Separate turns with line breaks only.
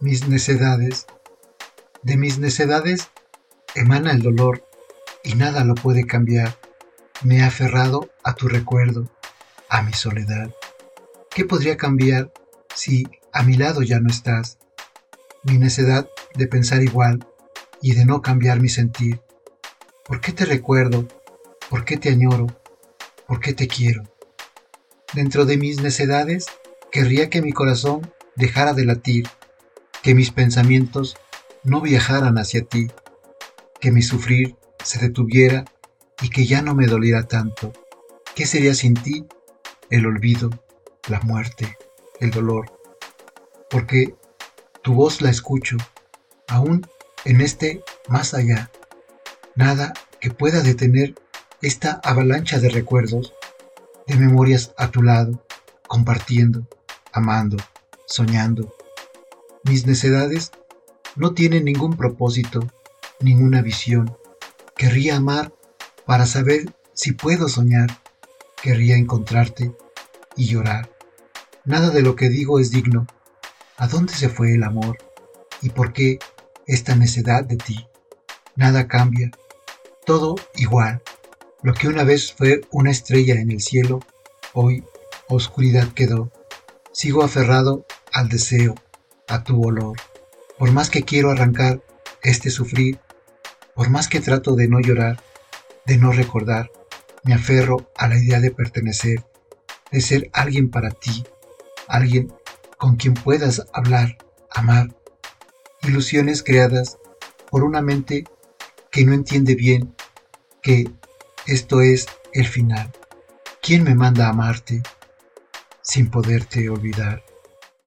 mis necedades. De mis necedades emana el dolor y nada lo puede cambiar. Me he aferrado a tu recuerdo, a mi soledad. ¿Qué podría cambiar si a mi lado ya no estás? Mi necedad de pensar igual y de no cambiar mi sentir. ¿Por qué te recuerdo? ¿Por qué te añoro? ¿Por qué te quiero? Dentro de mis necedades, querría que mi corazón dejara de latir, que mis pensamientos no viajaran hacia ti, que mi sufrir se detuviera y que ya no me doliera tanto. ¿Qué sería sin ti? El olvido, la muerte, el dolor. Porque tu voz la escucho, aún en este más allá. Nada que pueda detener esta avalancha de recuerdos, de memorias a tu lado, compartiendo, amando, soñando. Mis necedades no tienen ningún propósito, ninguna visión. Querría amar para saber si puedo soñar. Querría encontrarte y llorar. Nada de lo que digo es digno. ¿A dónde se fue el amor? ¿Y por qué esta necedad de ti? Nada cambia. Todo igual. Lo que una vez fue una estrella en el cielo, hoy oscuridad quedó. Sigo aferrado al deseo, a tu olor. Por más que quiero arrancar este sufrir, por más que trato de no llorar, de no recordar, me aferro a la idea de pertenecer, de ser alguien para ti, alguien con quien puedas hablar, amar. Ilusiones creadas por una mente que no entiende bien que esto es el final. ¿Quién me manda a amarte sin poderte olvidar?